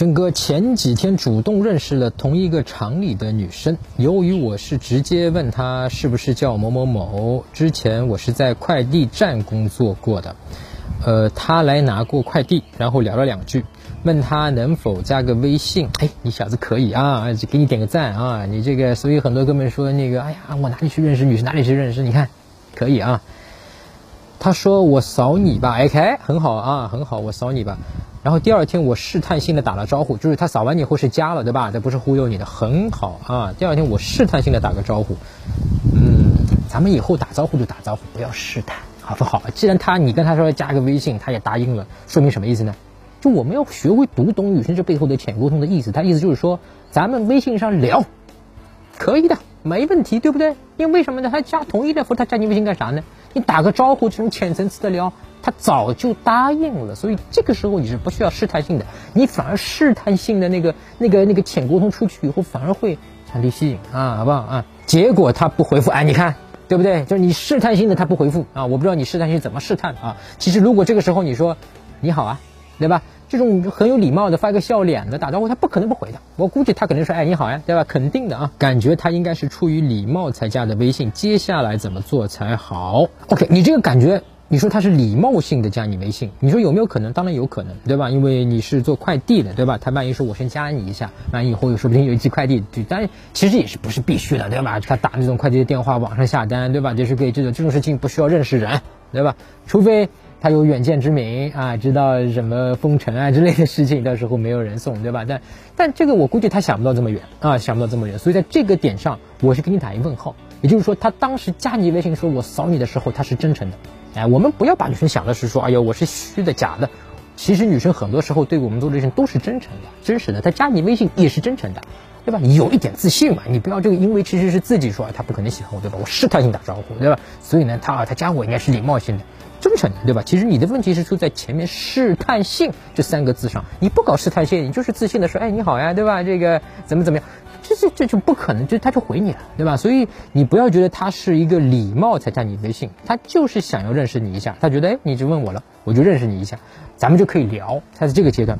真哥前几天主动认识了同一个厂里的女生，由于我是直接问她是不是叫某某某，之前我是在快递站工作过的，呃，她来拿过快递，然后聊了两句，问她能否加个微信，哎，你小子可以啊，给你点个赞啊，你这个，所以很多哥们说那个，哎呀，我哪里去认识女生，哪里去认识，你看，可以啊。他说我扫你吧，OK，很好啊，很好，我扫你吧。然后第二天我试探性的打了招呼，就是他扫完你以后是加了，对吧？这不是忽悠你的，很好啊。第二天我试探性的打个招呼，嗯，咱们以后打招呼就打招呼，不要试探，好不好？既然他你跟他说加个微信，他也答应了，说明什么意思呢？就我们要学会读懂女生这背后的浅沟通的意思。他意思就是说，咱们微信上聊，可以的，没问题，对不对？因为什么呢？他加同意的，他加你微信干啥呢？你打个招呼，这种浅层次的聊。他早就答应了，所以这个时候你是不需要试探性的，你反而试探性的那个、那个、那个浅沟通出去以后，反而会产生吸引啊，好不好啊？结果他不回复，哎，你看对不对？就是你试探性的他不回复啊，我不知道你试探性怎么试探啊。其实如果这个时候你说你好啊，对吧？这种很有礼貌的发个笑脸的打招呼，他不可能不回的。我估计他肯定说，哎，你好呀，对吧？肯定的啊，感觉他应该是出于礼貌才加的微信。接下来怎么做才好？OK，你这个感觉。你说他是礼貌性的加你微信，你说有没有可能？当然有可能，对吧？因为你是做快递的，对吧？他万一说我先加你一下，万一以后说不定有寄快递，就但其实也是不是必须的，对吧？他打那种快递的电话，网上下单，对吧？就是可以这种这种事情不需要认识人，对吧？除非他有远见之明啊，知道什么封城啊之类的事情，到时候没有人送，对吧？但但这个我估计他想不到这么远啊，想不到这么远，所以在这个点上，我是给你打一问号。也就是说，他当时加你微信说我扫你的时候，他是真诚的。哎，我们不要把女生想的是说，哎呀，我是虚的、假的。其实女生很多时候对我们做这些都是真诚的、真实的。她加你微信也是真诚的，对吧？你有一点自信嘛，你不要这个，因为其实是自己说，啊，他不可能喜欢我，对吧？我试探性打招呼，对吧？所以呢，他啊，他加我应该是礼貌性的、真诚的，对吧？其实你的问题是出在前面试探性这三个字上，你不搞试探性，你就是自信的说，哎，你好呀，对吧？这个怎么怎么样？这这这就不可能，就他就回你了，对吧？所以你不要觉得他是一个礼貌才加你微信，他就是想要认识你一下，他觉得哎，你就问我了，我就认识你一下，咱们就可以聊。他是这个阶段，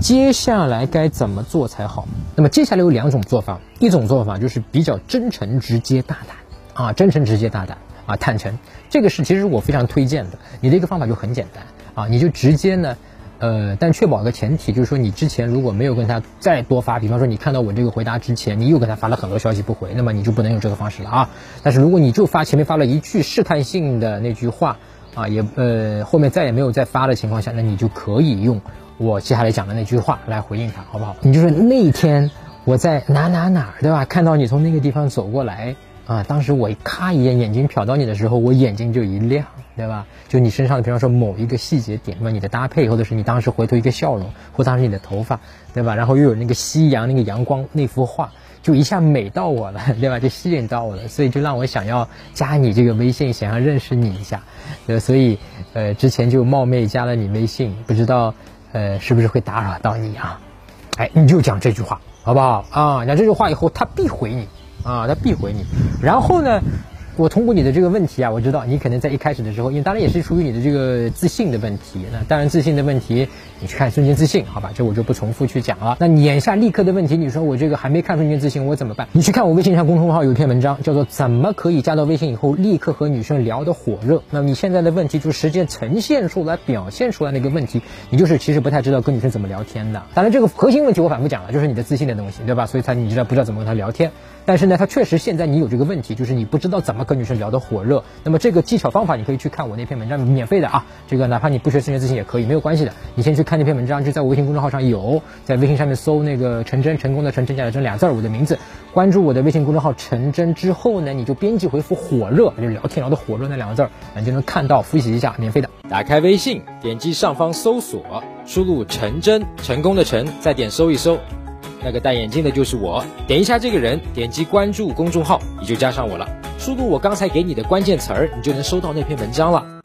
接下来该怎么做才好？那么接下来有两种做法，一种做法就是比较真诚、直接、大胆啊，真诚、直接、大胆啊，坦诚，这个是其实我非常推荐的。你的一个方法就很简单啊，你就直接呢。呃，但确保个前提，就是说你之前如果没有跟他再多发，比方说你看到我这个回答之前，你又跟他发了很多消息不回，那么你就不能用这个方式了啊。但是如果你就发前面发了一句试探性的那句话啊，也呃后面再也没有再发的情况下，那你就可以用我接下来讲的那句话来回应他，好不好？你就是那天我在哪哪哪，对吧？看到你从那个地方走过来。啊，当时我咔一眼眼睛瞟到你的时候，我眼睛就一亮，对吧？就你身上的，比方说某一个细节点，那么你的搭配，或者是你当时回头一个笑容，或当时你的头发，对吧？然后又有那个夕阳那个阳光那幅画，就一下美到我了，对吧？就吸引到我了，所以就让我想要加你这个微信，想要认识你一下，呃，所以呃之前就冒昧加了你微信，不知道呃是不是会打扰到你啊？哎，你就讲这句话，好不好啊？讲这句话以后，他必回你。啊，他必回你。然后呢，我通过你的这个问题啊，我知道你可能在一开始的时候，因为当然也是出于你的这个自信的问题。那当然自信的问题，你去看瞬间自信，好吧？这我就不重复去讲了。那你眼下立刻的问题，你说我这个还没看瞬间自信，我怎么办？你去看我微信上公众号有一篇文章，叫做《怎么可以加到微信以后立刻和女生聊得火热》。那么你现在的问题就时间呈现出来、表现出来那个问题，你就是其实不太知道跟女生怎么聊天的。当然这个核心问题我反复讲了，就是你的自信的东西，对吧？所以才你知道不知道怎么跟她聊天。但是呢，他确实现在你有这个问题，就是你不知道怎么跟女生聊得火热。那么这个技巧方法，你可以去看我那篇文章，免费的啊。这个哪怕你不学视觉自信也可以，没有关系的。你先去看那篇文章，就在我微信公众号上有，在微信上面搜那个陈真，成功的陈，真假的真俩字儿，我的名字，关注我的微信公众号陈真之后呢，你就编辑回复火热，就聊天聊得火热那两个字儿，你就能看到，复习一下，免费的。打开微信，点击上方搜索，输入陈真，成功的陈，再点搜一搜。那个戴眼镜的就是我，点一下这个人，点击关注公众号，你就加上我了。输入我刚才给你的关键词儿，你就能收到那篇文章了。